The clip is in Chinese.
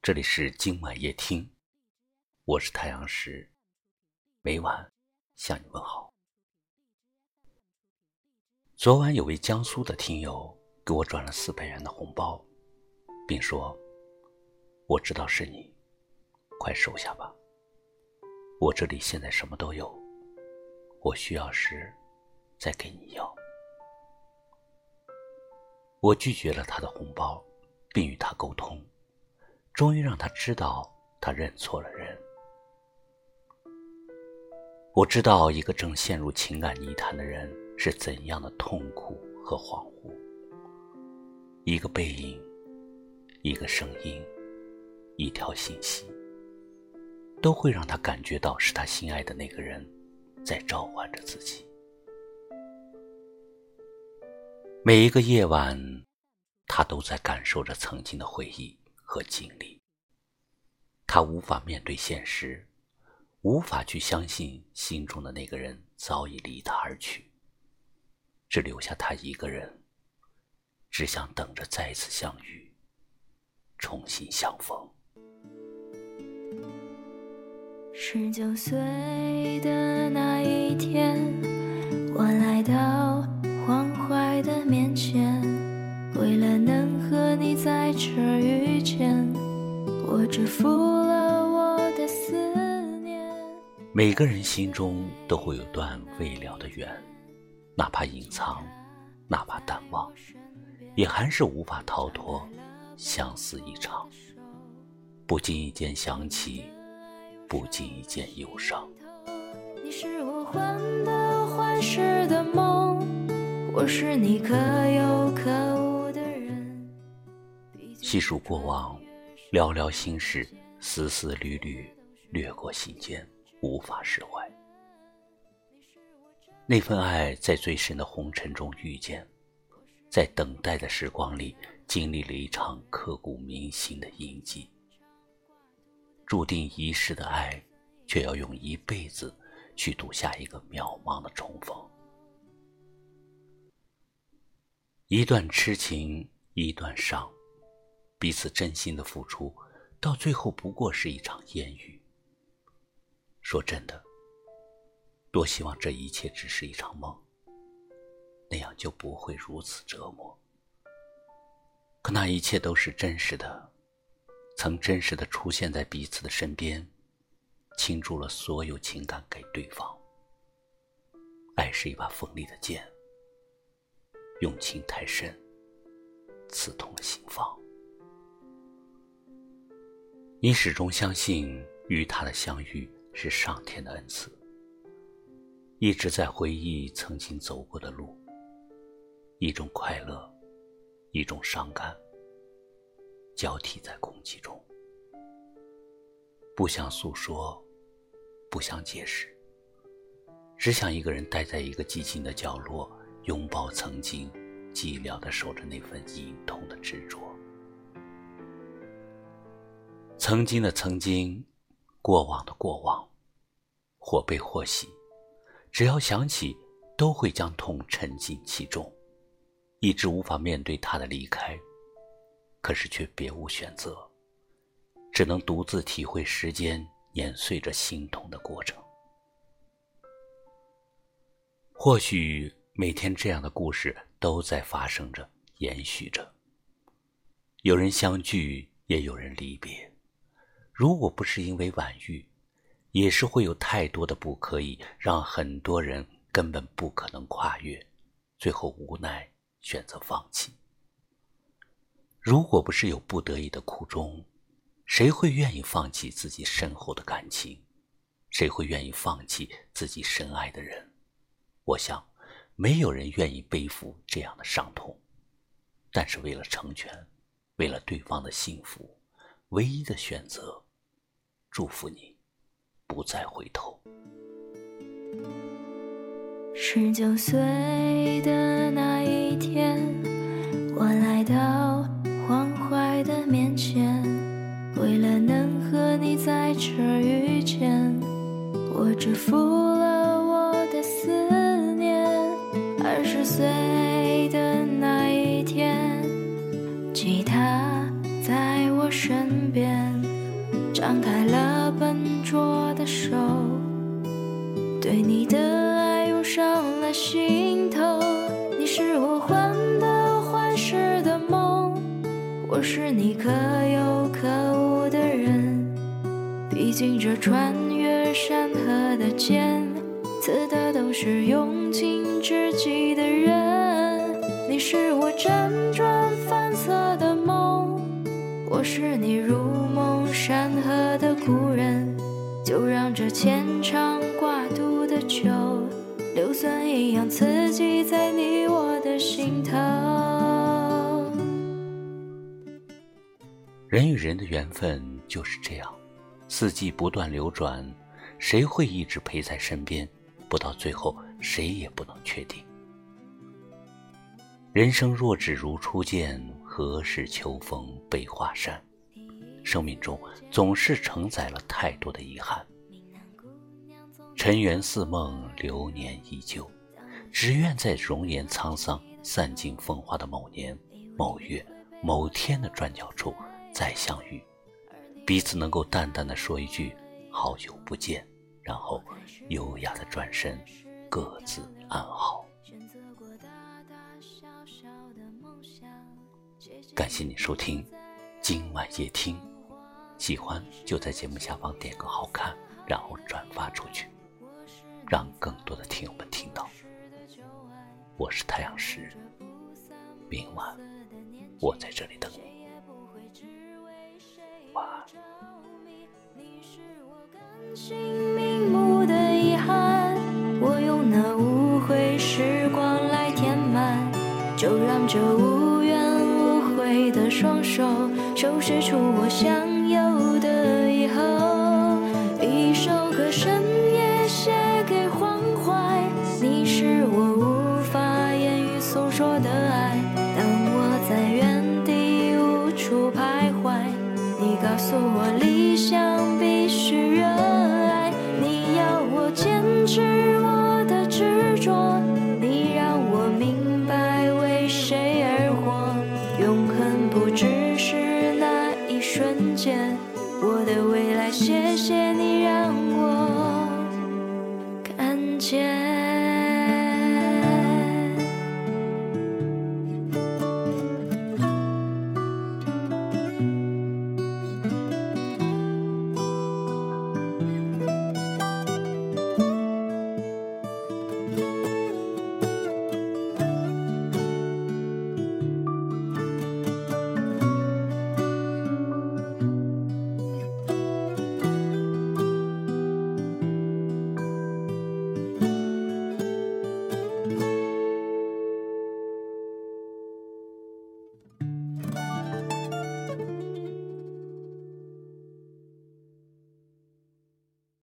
这里是今晚夜听，我是太阳石，每晚向你问好。昨晚有位江苏的听友给我转了四百元的红包，并说：“我知道是你，快收下吧。我这里现在什么都有，我需要时再给你要。”我拒绝了他的红包，并与他沟通。终于让他知道，他认错了人。我知道一个正陷入情感泥潭的人是怎样的痛苦和恍惚。一个背影，一个声音，一条信息，都会让他感觉到是他心爱的那个人在召唤着自己。每一个夜晚，他都在感受着曾经的回忆。和经历，他无法面对现实，无法去相信心中的那个人早已离他而去，只留下他一个人，只想等着再次相遇，重新相逢。十九岁的那一天，我来到我的思念。每个人心中都会有段未了的缘，哪怕隐藏，哪怕淡忘，也还是无法逃脱相思一场。不经意间想起，不经意间忧伤。你是我患得患失的梦，我是你可有可无的人。细数过往。寥寥心事，丝丝缕缕，掠过心间，无法释怀。那份爱在最深的红尘中遇见，在等待的时光里，经历了一场刻骨铭心的印记。注定一世的爱，却要用一辈子去赌下一个渺茫的重逢。一段痴情，一段伤。彼此真心的付出，到最后不过是一场烟雨。说真的，多希望这一切只是一场梦，那样就不会如此折磨。可那一切都是真实的，曾真实的出现在彼此的身边，倾注了所有情感给对方。爱是一把锋利的剑，用情太深，刺痛了心房。你始终相信与他的相遇是上天的恩赐，一直在回忆曾经走过的路，一种快乐，一种伤感，交替在空气中，不想诉说，不想解释，只想一个人待在一个寂静的角落，拥抱曾经，寂寥的守着那份隐痛的执着。曾经的曾经，过往的过往，或悲或喜，只要想起，都会将痛沉浸其中，一直无法面对他的离开，可是却别无选择，只能独自体会时间碾碎着心痛的过程。或许每天这样的故事都在发生着，延续着。有人相聚，也有人离别。如果不是因为晚遇，也是会有太多的不可以，让很多人根本不可能跨越，最后无奈选择放弃。如果不是有不得已的苦衷，谁会愿意放弃自己深厚的感情？谁会愿意放弃自己深爱的人？我想，没有人愿意背负这样的伤痛。但是为了成全，为了对方的幸福，唯一的选择。祝福你，不再回头。十九岁的那一天，我来到黄淮的面前，为了能和你在这儿遇见，我只负了我的思念。二十岁的那一天，吉他。在我身边，张开了笨拙的手，对你的爱涌上了心头。你是我患得患失的梦，我是你可有可无的人。毕竟这穿越山河的剑，刺的都是用情至极的人。你是我辗转反侧的梦，我是你如梦山河的故人。就让这牵肠挂肚的酒，硫酸一样刺激在你我的心头。人与人的缘分就是这样，四季不断流转，谁会一直陪在身边？不到最后，谁也不能确定。人生若只如初见，何事秋风悲画扇？生命中总是承载了太多的遗憾。尘缘似梦，流年依旧，只愿在容颜沧桑、散尽风华的某年某月某天的转角处再相遇，彼此能够淡淡的说一句“好久不见”，然后优雅的转身，各自安好。感谢你收听今晚夜听，喜欢就在节目下方点个好看，然后转发出去，让更多的听友们听到。我是太阳石，明晚我在这里等你。晚安。我用那无悔时光来填满，就让这无怨无悔。的双手收拾出我想谢谢你